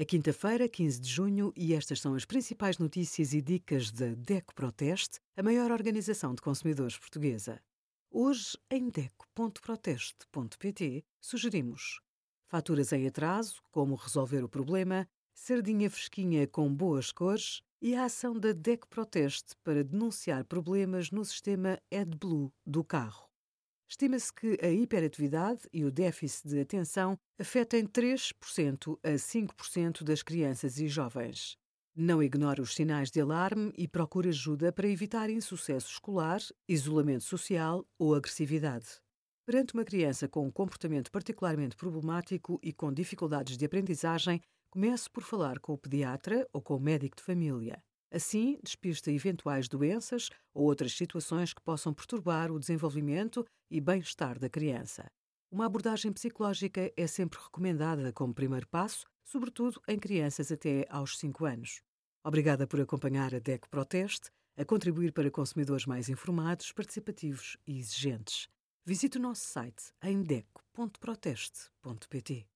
É quinta-feira, 15 de junho, e estas são as principais notícias e dicas da DECO Proteste, a maior organização de consumidores portuguesa. Hoje, em DECO.proteste.pt, sugerimos faturas em atraso, como resolver o problema, sardinha fresquinha com boas cores e a ação da DECO Proteste para denunciar problemas no sistema AdBlue do carro. Estima-se que a hiperatividade e o déficit de atenção afetem 3% a 5% das crianças e jovens. Não ignore os sinais de alarme e procure ajuda para evitar insucesso escolar, isolamento social ou agressividade. Perante uma criança com um comportamento particularmente problemático e com dificuldades de aprendizagem, comece por falar com o pediatra ou com o médico de família. Assim, despista eventuais doenças ou outras situações que possam perturbar o desenvolvimento e bem-estar da criança. Uma abordagem psicológica é sempre recomendada como primeiro passo, sobretudo em crianças até aos 5 anos. Obrigada por acompanhar a DEC Proteste, a contribuir para consumidores mais informados, participativos e exigentes. Visite o nosso site em deco.proteste.pt.